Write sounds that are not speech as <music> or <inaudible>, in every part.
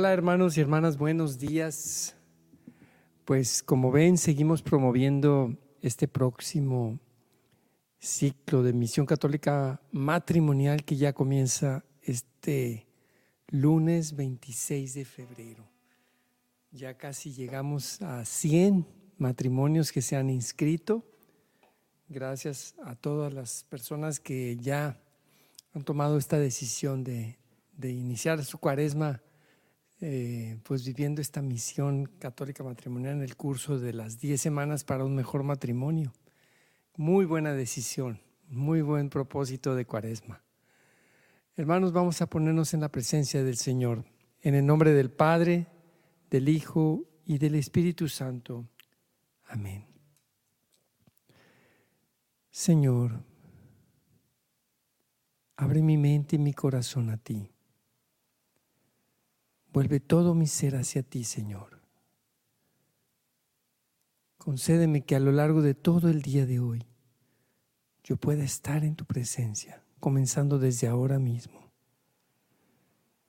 Hola hermanos y hermanas, buenos días. Pues como ven, seguimos promoviendo este próximo ciclo de misión católica matrimonial que ya comienza este lunes 26 de febrero. Ya casi llegamos a 100 matrimonios que se han inscrito. Gracias a todas las personas que ya han tomado esta decisión de, de iniciar su cuaresma eh, pues viviendo esta misión católica matrimonial en el curso de las 10 semanas para un mejor matrimonio. Muy buena decisión, muy buen propósito de cuaresma. Hermanos, vamos a ponernos en la presencia del Señor, en el nombre del Padre, del Hijo y del Espíritu Santo. Amén. Señor, abre mi mente y mi corazón a ti Vuelve todo mi ser hacia ti, Señor. Concédeme que a lo largo de todo el día de hoy yo pueda estar en tu presencia, comenzando desde ahora mismo.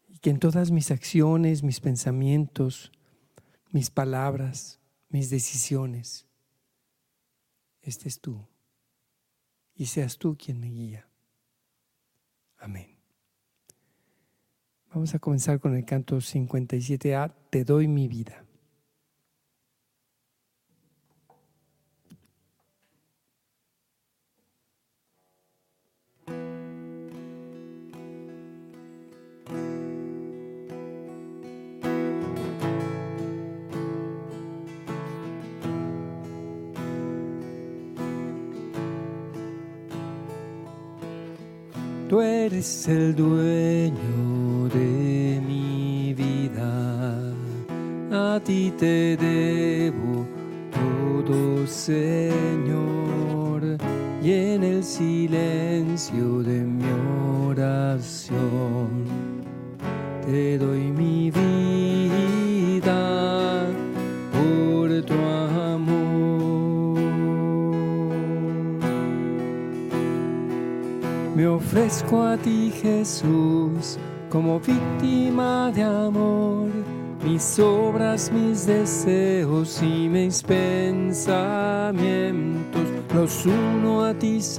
Y que en todas mis acciones, mis pensamientos, mis palabras, mis decisiones, estés tú y seas tú quien me guía. Amén. Vamos a comenzar con el canto 57A, Te doy mi vida. Tú eres el dueño te debo todo, Señor,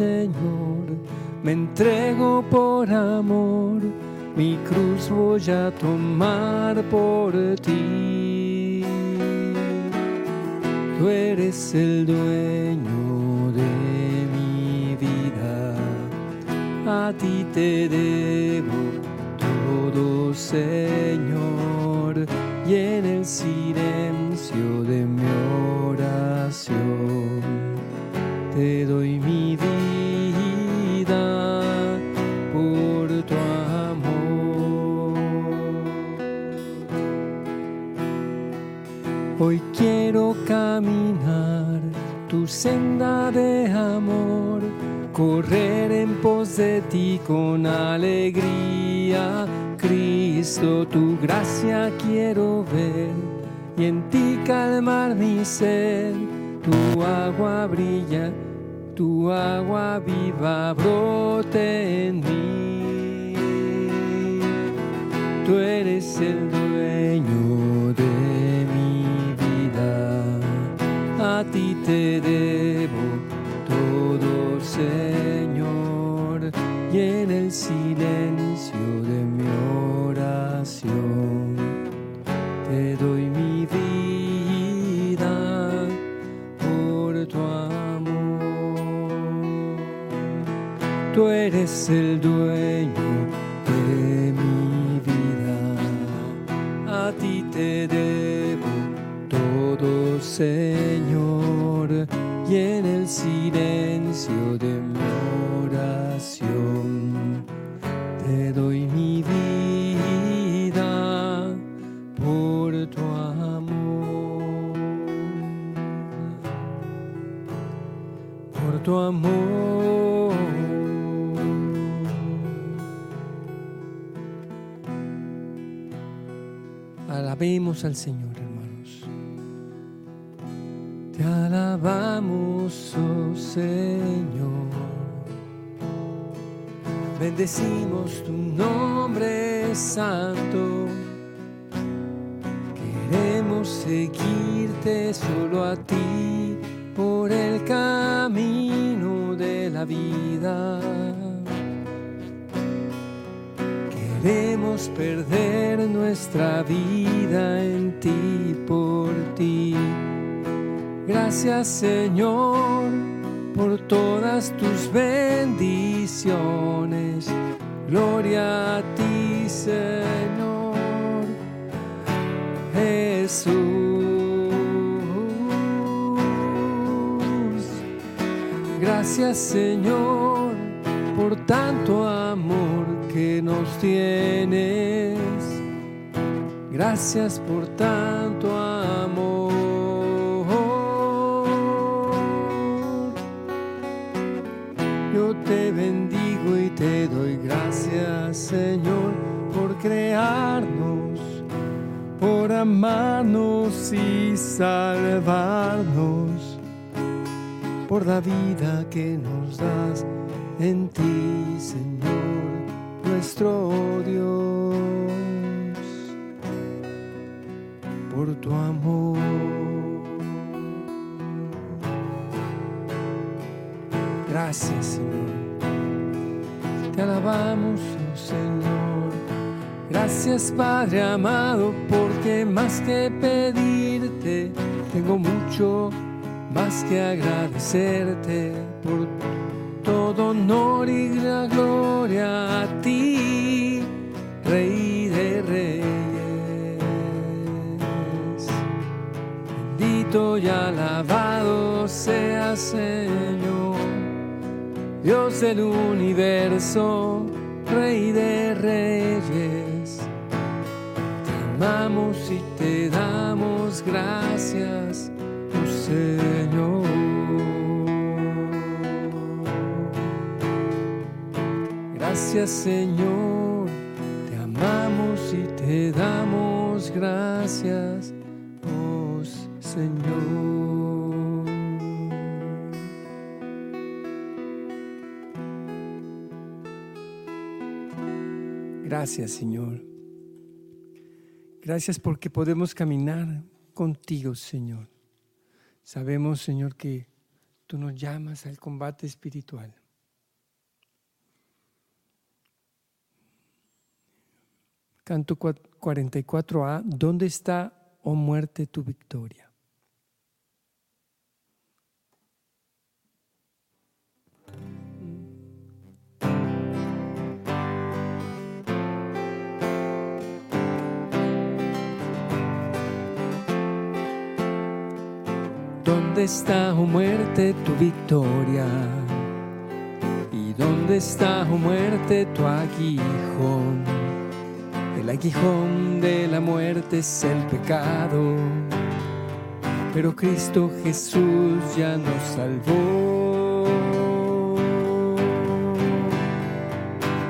Señor. Me entrego por amor, mi cruz voy a tomar por ti. Tú eres el dueño de mi vida, a ti te debo Señor, y en el silencio de mi oración Hoy quiero caminar tu senda de amor, correr en pos de ti con alegría Cristo, tu gracia quiero ver y en ti calmar mi sed. Tu agua brilla, tu agua viva brote en mí. Tú eres el ti te debo todo, Señor, y en el silencio de mi te doy mi vida por tu amor. Tú eres el dueño tu amor. Alabemos al Señor, hermanos. Te alabamos, oh Señor. Bendecimos tu nombre santo. seguirte solo a ti Queremos perder nuestra vida en ti por ti. Gracias Señor por todas tus bendiciones. Gloria a Gracias Señor por tanto amor que nos tienes. Gracias por tanto amor. Yo te bendigo y te doy gracias, Señor, por crearnos, por amarnos y salvarnos, por la vida que nos das en ti, Señor, nuestro Dios, por tu amor. Gracias, Señor. Te alabamos, oh Señor. Gracias, Padre amado, porque más que pedirte, tengo mucho más que agradecerte por todo honor y la gloria a ti, Rey de Reyes. Bendito y alabado sea Señor, Dios del universo, Rey de Reyes. Te amamos y te damos gracias, Señor. Gracias Señor, te amamos y te damos gracias, oh Señor. Gracias Señor. Gracias porque podemos caminar contigo, Señor. Sabemos, Señor, que tú nos llamas al combate espiritual. Canto 44a, ¿dónde está, oh muerte, tu victoria? ¿Dónde está, oh muerte, tu victoria? ¿Y dónde está, oh muerte, tu aguijón? El aguijón de la muerte es el pecado, pero Cristo Jesús ya nos salvó.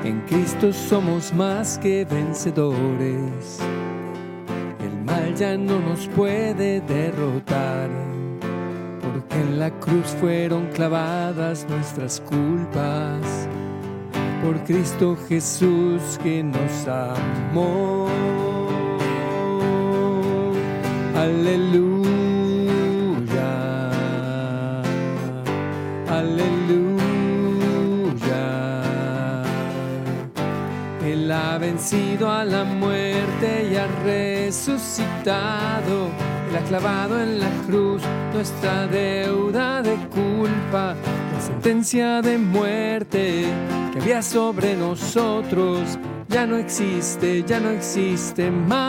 En Cristo somos más que vencedores, el mal ya no nos puede derrotar, en la cruz fueron clavadas nuestras culpas por Cristo Jesús que nos amó. Aleluya, aleluya. Él ha vencido a la muerte y ha resucitado. Ha clavado en la cruz nuestra deuda de culpa, la sentencia de muerte que había sobre nosotros ya no existe, ya no existe más.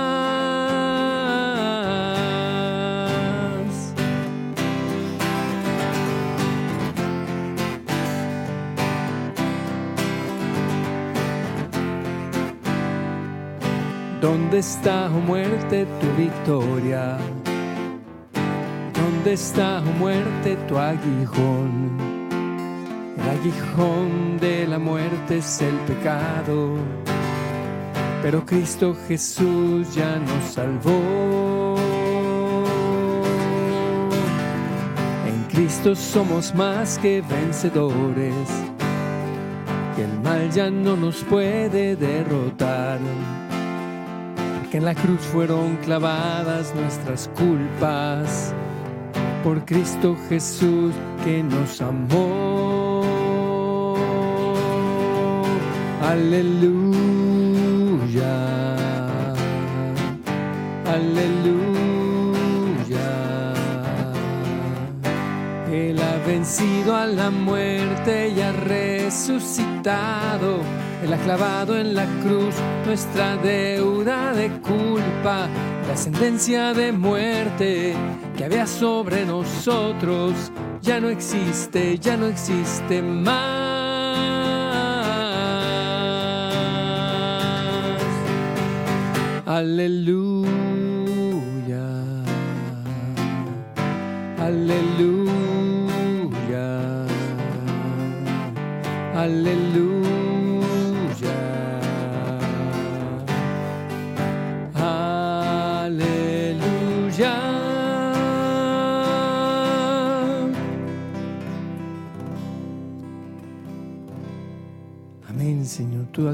¿Dónde está, oh muerte, tu victoria? ¿Dónde muerte, tu aguijón? El aguijón de la muerte es el pecado, pero Cristo Jesús ya nos salvó. En Cristo somos más que vencedores, y el mal ya no nos puede derrotar. que en la cruz fueron clavadas nuestras culpas, por Cristo Jesús que nos amó. Aleluya, aleluya. A la muerte y ha resucitado. Él ha clavado en la cruz nuestra deuda de culpa, la sentencia de muerte que había sobre nosotros. Ya no existe, ya no existe más. Aleluya,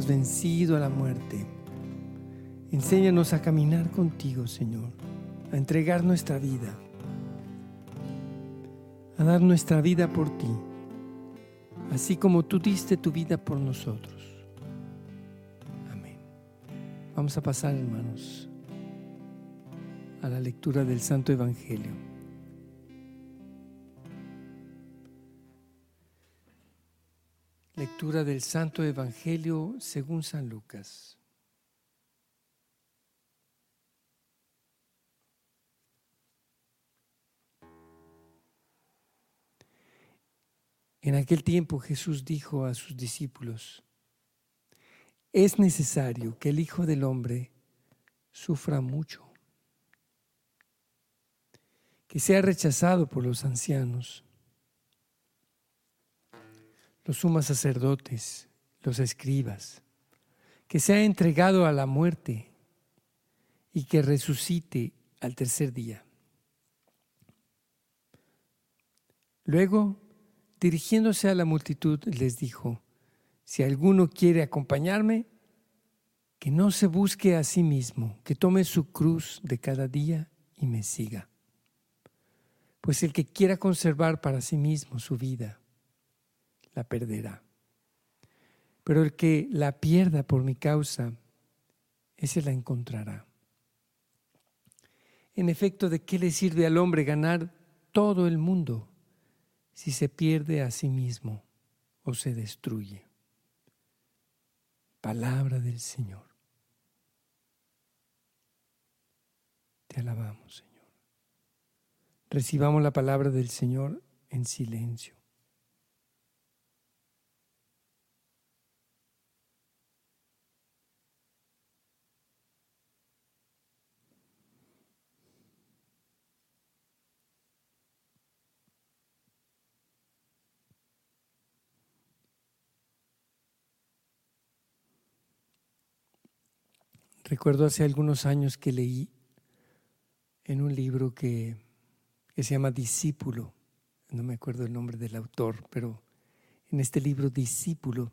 has vencido a la muerte. Enséñanos a caminar contigo, Señor, a entregar nuestra vida, a dar nuestra vida por ti, así como tú diste tu vida por nosotros. Amén. Vamos a pasar, hermanos, a la lectura del Santo Evangelio. Del Santo Evangelio según San Lucas. En aquel tiempo Jesús dijo a sus discípulos, es necesario que el Hijo del Hombre sufra mucho, que sea rechazado por los ancianos los sumas sacerdotes, los escribas, que sea entregado a la muerte y que resucite al tercer día. Luego, dirigiéndose a la multitud, les dijo, si alguno quiere acompañarme, que no se busque a sí mismo, que tome su cruz de cada día y me siga. Pues el que quiera conservar para sí mismo su vida, la perderá. Pero el que la pierda por mi causa, ese la encontrará. En efecto, ¿de qué le sirve al hombre ganar todo el mundo si se pierde a sí mismo o se destruye? Palabra del Señor. Te alabamos, Señor. Recibamos la palabra del Señor en silencio. Recuerdo hace algunos años que leí en un libro que, se llama Discípulo, no me acuerdo el nombre del autor, pero en este libro Discípulo,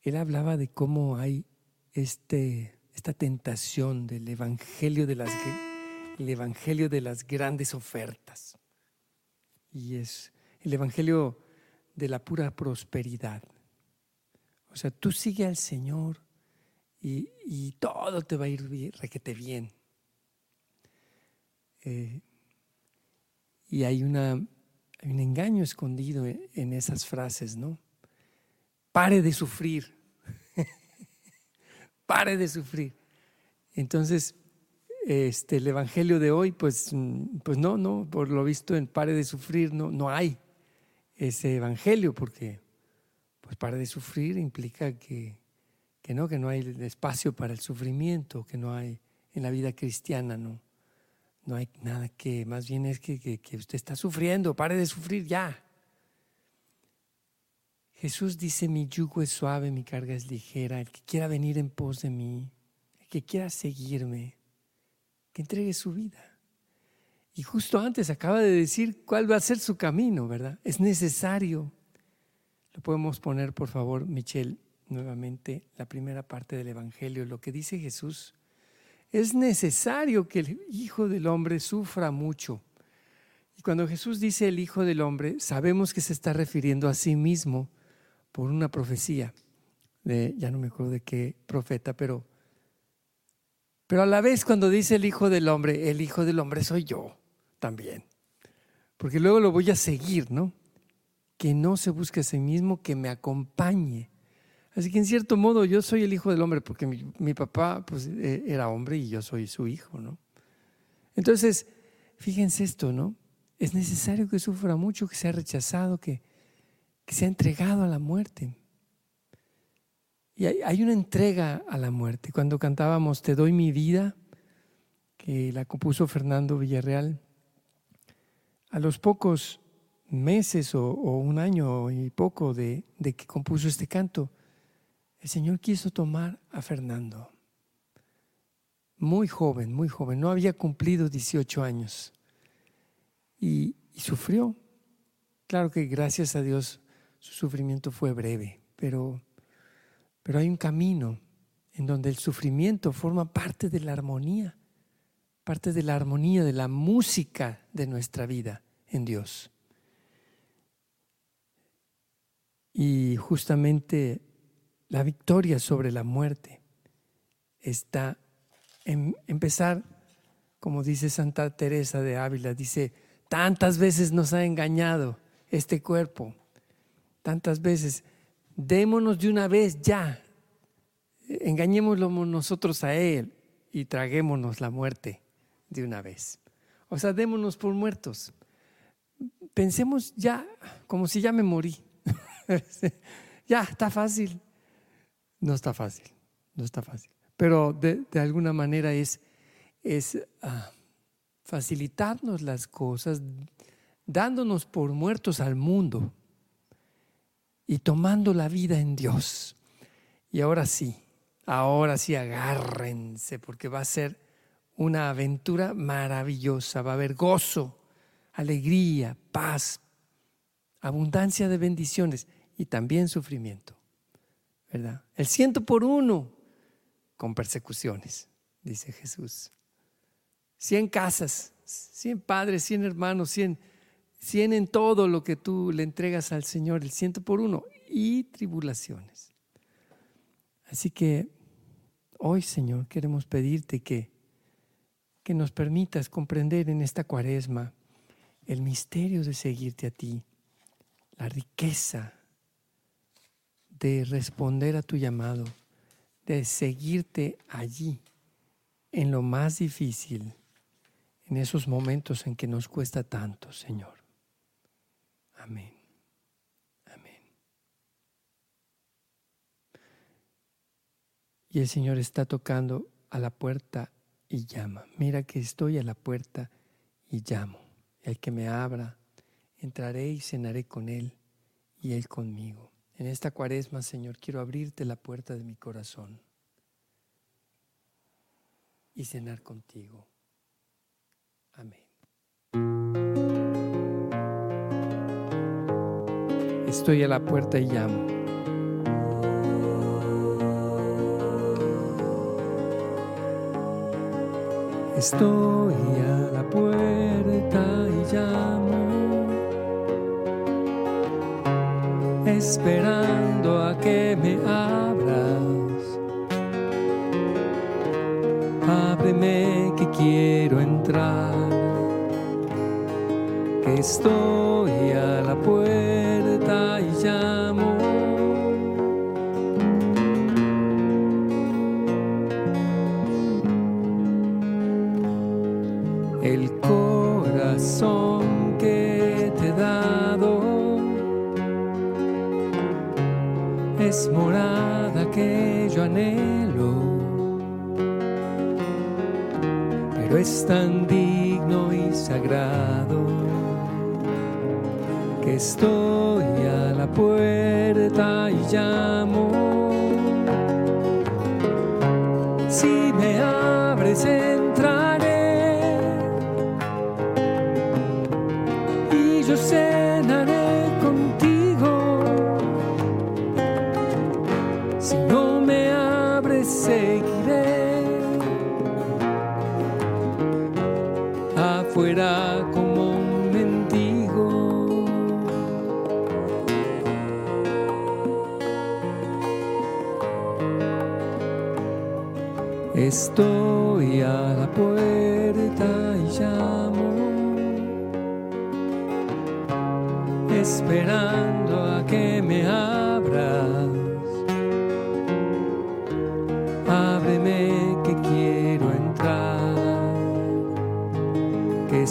él hablaba de cómo hay este, esta tentación del evangelio de, las, el evangelio de las grandes ofertas. Y es el evangelio de la pura prosperidad. O sea, tú sigue al Señor y, todo te va a ir bien, requete bien. Eh, y hay, una, un engaño escondido en, esas frases, ¿no? Pare de sufrir. <laughs> Pare de sufrir. Entonces, este, el evangelio de hoy, pues, pues no, no, por lo visto en pare de sufrir no, no hay ese evangelio, porque pues pare de sufrir implica que que no, que no hay espacio para el sufrimiento, que no hay en la vida cristiana, no. No hay nada que, más bien es que, que, usted está sufriendo, pare de sufrir ya. Jesús dice, mi yugo es suave, mi carga es ligera, el que quiera venir en pos de mí, el que quiera seguirme, que entregue su vida. Y justo antes acaba de decir cuál va a ser su camino, ¿verdad? Es necesario. Lo podemos poner, por favor, Michelle nuevamente la primera parte del Evangelio. Lo que dice Jesús Es necesario que el Hijo del Hombre sufra mucho. Y cuando Jesús dice el Hijo del Hombre, sabemos que se está refiriendo a sí mismo por una profecía. De, ya no me acuerdo de qué profeta, pero, pero a la vez cuando dice el Hijo del Hombre, el Hijo del Hombre soy yo también. Porque luego lo voy a seguir, ¿no? Que no se busque a sí mismo, que me acompañe Así que en cierto modo yo soy el hijo del hombre porque mi, papá pues, e, era hombre y yo soy su hijo, ¿no? Entonces, fíjense esto, ¿no? Es necesario que sufra mucho, que sea rechazado, que, que sea entregado a la muerte. Y hay, una entrega a la muerte. Cuando cantábamos Te doy mi vida, que la compuso Fernando Villarreal, a los pocos meses o, un año y poco de, de que compuso este canto, el Señor quiso tomar a Fernando, muy joven, muy joven, no había cumplido 18 años y, sufrió. Claro que gracias a Dios su sufrimiento fue breve, pero, pero hay un camino en donde el sufrimiento forma parte de la armonía, parte de la armonía, de la música de nuestra vida en Dios. Y justamente la victoria sobre la muerte está en empezar, como dice Santa Teresa de Ávila, dice, tantas veces nos ha engañado este cuerpo, tantas veces, démonos de una vez ya, engañémoslo nosotros a Él y traguémonos la muerte de una vez. O sea, démonos por muertos. Pensemos ya como si ya me morí. <laughs> ya, está fácil. No está fácil, no está fácil. Pero de, alguna manera es, ah, facilitarnos las cosas, dándonos por muertos al mundo y tomando la vida en Dios. Y ahora sí, ahora sí agárrense porque va a ser una aventura maravillosa, va a haber gozo, alegría, paz, abundancia de bendiciones y también sufrimiento. El ciento por uno con persecuciones, dice Jesús. Cien casas, cien padres, cien hermanos, cien, cien en todo lo que tú le entregas al Señor, el ciento por uno y tribulaciones. Así que hoy, Señor, queremos pedirte que, que nos permitas comprender en esta cuaresma el misterio de seguirte a ti, la riqueza de responder a tu llamado, de seguirte allí, en lo más difícil, en esos momentos en que nos cuesta tanto, Señor. Amén. Amén. Y el Señor está tocando a la puerta y llama. Mira que estoy a la puerta y llamo. El que me abra, entraré y cenaré con él y él conmigo. En esta cuaresma, Señor, quiero abrirte la puerta de mi corazón y cenar contigo. Amén. Estoy a la puerta y llamo. Estoy a la puerta y llamo. Esperando a que me abras. Ábreme que quiero entrar, que estoy a la puerta es morada que yo anhelo, pero es tan digno y sagrado que estoy a la puerta y llamo. Afuera como un mendigo. Estoy a la puerta y llamo, esperando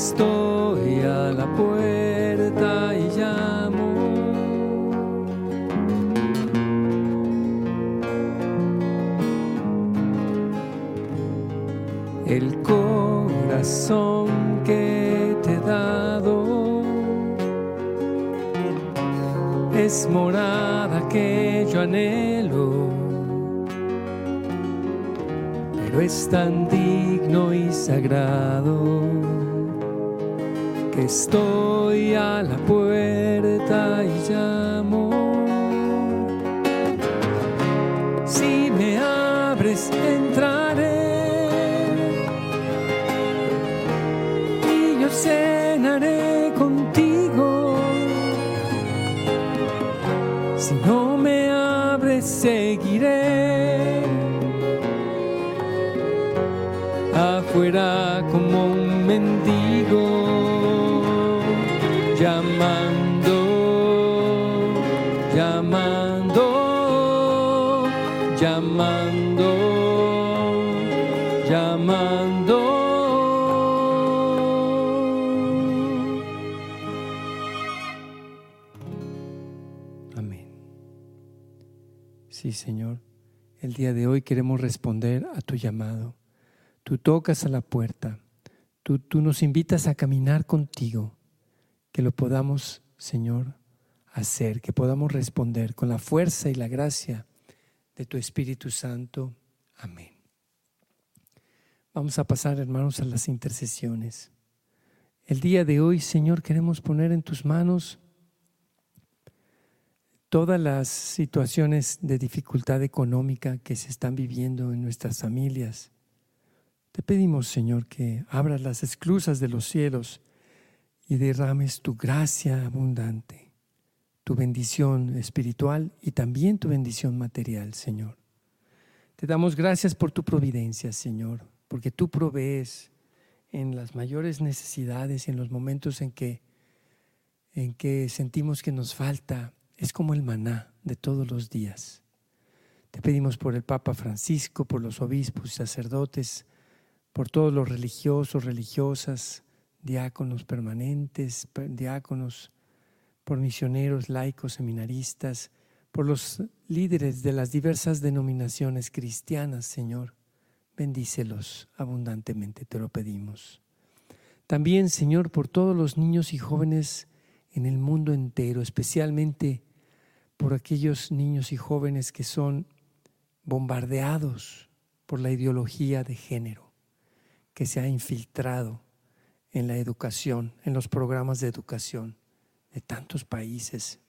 estoy a la puerta y llamo. el corazón que te he dado es morada que yo anhelo, pero es tan digno y sagrado que estoy a la puerta y llamo. Si me abres, entraré. y yo cenaré contigo. Si no me abres, seguiré afuera Señor, el día de hoy queremos responder a tu llamado. Tú tocas a la puerta, tú, tú nos invitas a caminar contigo, que lo podamos, Señor, hacer, que podamos responder con la fuerza y la gracia de tu Espíritu Santo. Amén. Vamos a pasar, hermanos, a las intercesiones. El día de hoy, Señor, queremos poner en tus manos todas las situaciones de dificultad económica que se están viviendo en nuestras familias. Te pedimos, Señor, que abras las esclusas de los cielos y derrames tu gracia abundante, tu bendición espiritual y también tu bendición material, Señor. Te damos gracias por tu providencia, Señor, porque tú provees en las mayores necesidades y en los momentos en que, en que sentimos que nos falta. Es como el maná de todos los días. Te pedimos por el Papa Francisco, por los obispos y sacerdotes, por todos los religiosos, religiosas, diáconos permanentes, diáconos, por misioneros, laicos, seminaristas, por los líderes de las diversas denominaciones cristianas, Señor. Bendícelos abundantemente, te lo pedimos. También, Señor, por todos los niños y jóvenes en el mundo entero, especialmente por aquellos niños y jóvenes que son bombardeados por la ideología de género que se ha infiltrado en la educación, en los programas de educación de tantos países.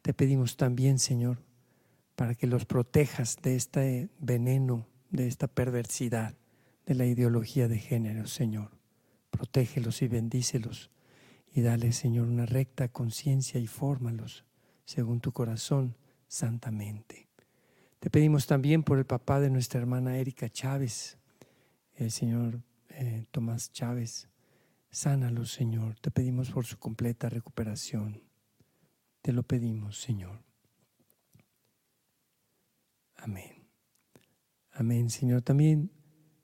Te pedimos también, Señor, para que los protejas de este veneno, de esta perversidad, de la ideología de género, Señor. Protégelos y bendícelos y dale, Señor, una recta conciencia y fórmalos según tu corazón santamente. Te pedimos también por el papá de nuestra hermana Erika Chávez, el Señor eh, Tomás Chávez. Sánalo, Señor. Te pedimos por su completa recuperación. Te lo pedimos, Señor. Amén. Amén, Señor. También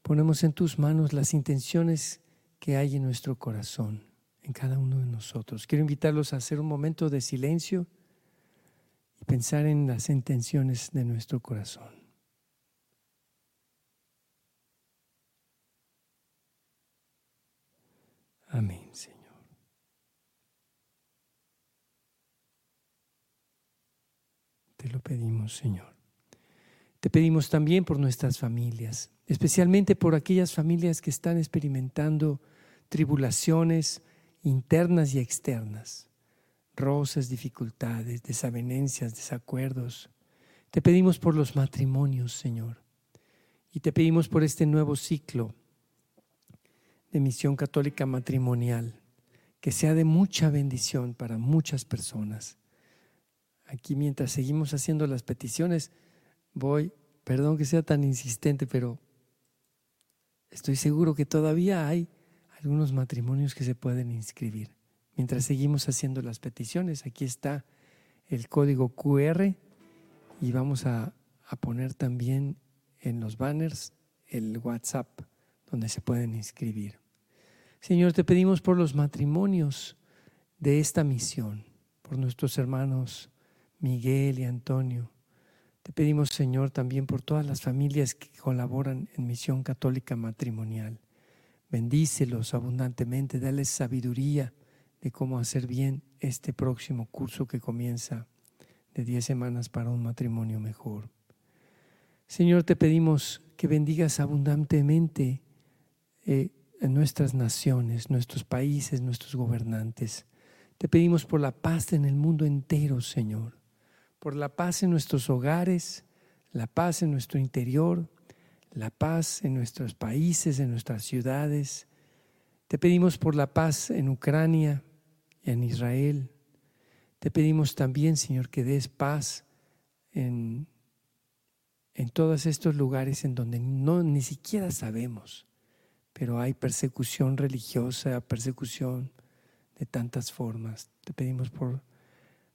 ponemos en tus manos las intenciones que hay en nuestro corazón, en cada uno de nosotros. Quiero invitarlos a hacer un momento de silencio pensar en las intenciones de nuestro corazón. Amén, Señor. Te lo pedimos, Señor. Te pedimos también por nuestras familias, especialmente por aquellas familias que están experimentando tribulaciones internas y externas, roces, dificultades, desavenencias, desacuerdos. Te pedimos por los matrimonios, Señor. Y te pedimos por este nuevo ciclo de Misión Católica Matrimonial, que sea de mucha bendición para muchas personas. Aquí mientras seguimos haciendo las peticiones, voy, perdón que sea tan insistente, pero estoy seguro que todavía hay algunos matrimonios que se pueden inscribir. Mientras seguimos haciendo las peticiones, aquí está el código QR y vamos a, poner también en los banners el WhatsApp donde se pueden inscribir. Señor, te pedimos por los matrimonios de esta misión, por nuestros hermanos Miguel y Antonio. Te pedimos, Señor, también por todas las familias que colaboran en Misión Católica Matrimonial. Bendícelos abundantemente, dales sabiduría de cómo hacer bien este próximo curso que comienza de 10 semanas para un matrimonio mejor. Señor, te pedimos que bendigas abundantemente eh, nuestras naciones, nuestros países, nuestros gobernantes. Te pedimos por la paz en el mundo entero, Señor, por la paz en nuestros hogares, la paz en nuestro interior, la paz en nuestros países, en nuestras ciudades. Te pedimos por la paz en Ucrania, en Israel. Te pedimos también, Señor, que des paz en, en todos estos lugares en donde no ni siquiera sabemos pero hay persecución religiosa, persecución de tantas formas. Te pedimos por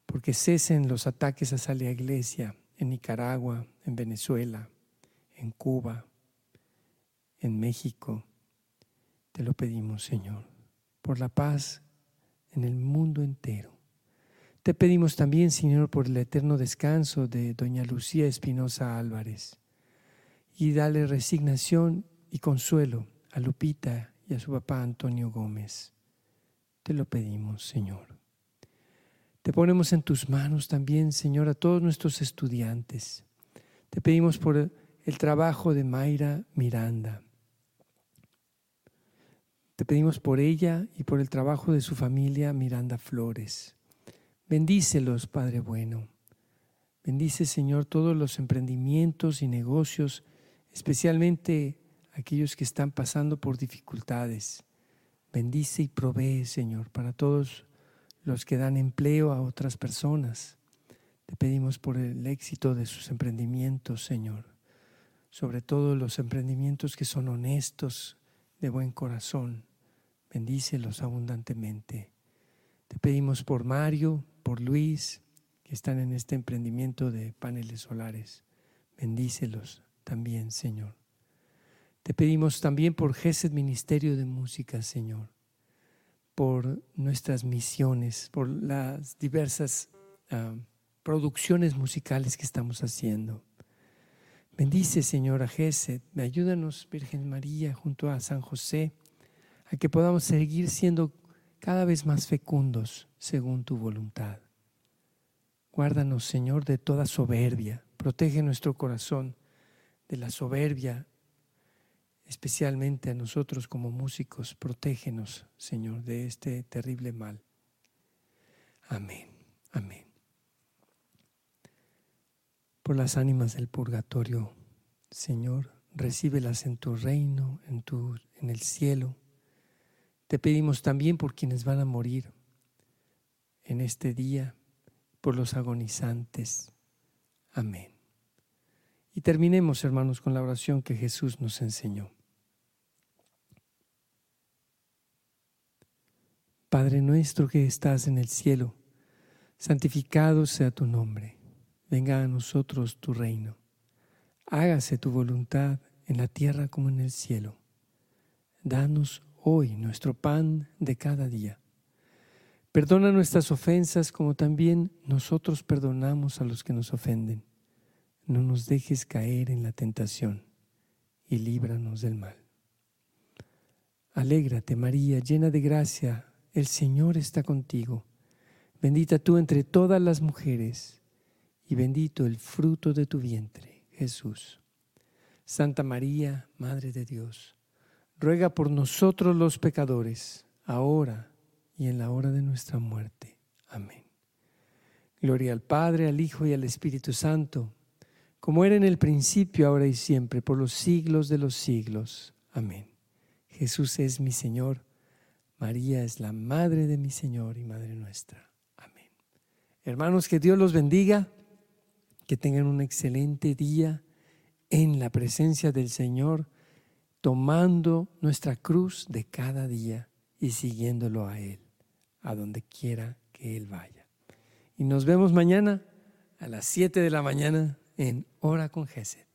porque cesen los ataques hacia la iglesia en Nicaragua, en Venezuela, en Cuba, en México. Te lo pedimos, Señor, por la paz en el mundo entero. Te pedimos también, Señor, por el eterno descanso de doña Lucía Espinosa Álvarez y dale resignación y consuelo a Lupita y a su papá Antonio Gómez. Te lo pedimos, Señor. Te ponemos en tus manos también, Señor, a todos nuestros estudiantes. Te pedimos por el trabajo de Mayra Miranda. Te pedimos por ella y por el trabajo de su familia Miranda Flores. Bendícelos, Padre bueno. Bendice, Señor, todos los emprendimientos y negocios, especialmente aquellos que están pasando por dificultades. Bendice y provee, Señor, para todos los que dan empleo a otras personas. Te pedimos por el éxito de sus emprendimientos, Señor. Sobre todo los emprendimientos que son honestos, de buen corazón. Bendícelos abundantemente. Te pedimos por Mario, por Luis, que están en este emprendimiento de paneles solares. Bendícelos también, Señor. Te pedimos también por GESED Ministerio de Música, Señor, por nuestras misiones, por las diversas ah, producciones musicales que estamos haciendo. Bendice, Señor, a GESED. Ayúdanos, Virgen María, junto a San José, a que podamos seguir siendo cada vez más fecundos según tu voluntad. Guárdanos, Señor, de toda soberbia. Protege nuestro corazón de la soberbia especialmente a nosotros como músicos, protégenos, Señor, de este terrible mal. Amén, amén. Por las ánimas del purgatorio, Señor, recíbelas en tu reino, en, tu, en el cielo. Te pedimos también por quienes van a morir en este día, por los agonizantes. Amén. Y terminemos, hermanos, con la oración que Jesús nos enseñó. Padre nuestro que estás en el cielo, santificado sea tu nombre, venga a nosotros tu reino, hágase tu voluntad en la tierra como en el cielo. Danos hoy nuestro pan de cada día. Perdona nuestras ofensas como también nosotros perdonamos a los que nos ofenden. No nos dejes caer en la tentación y líbranos del mal. Alégrate María, llena de gracia el Señor está contigo. Bendita tú entre todas las mujeres y bendito el fruto de tu vientre, Jesús. Santa María, Madre de Dios, ruega por nosotros los pecadores, ahora y en la hora de nuestra muerte. Amén. Gloria al Padre, al Hijo y al Espíritu Santo, como era en el principio, ahora y siempre, por los siglos de los siglos. Amén. Jesús es mi Señor, María es la Madre de mi Señor y Madre nuestra. Amén. Hermanos, que Dios los bendiga, que tengan un excelente día en la presencia del Señor, tomando nuestra cruz de cada día y siguiéndolo a Él, a donde quiera que Él vaya. Y nos vemos mañana a las 7 de la mañana en Hora con Gesed.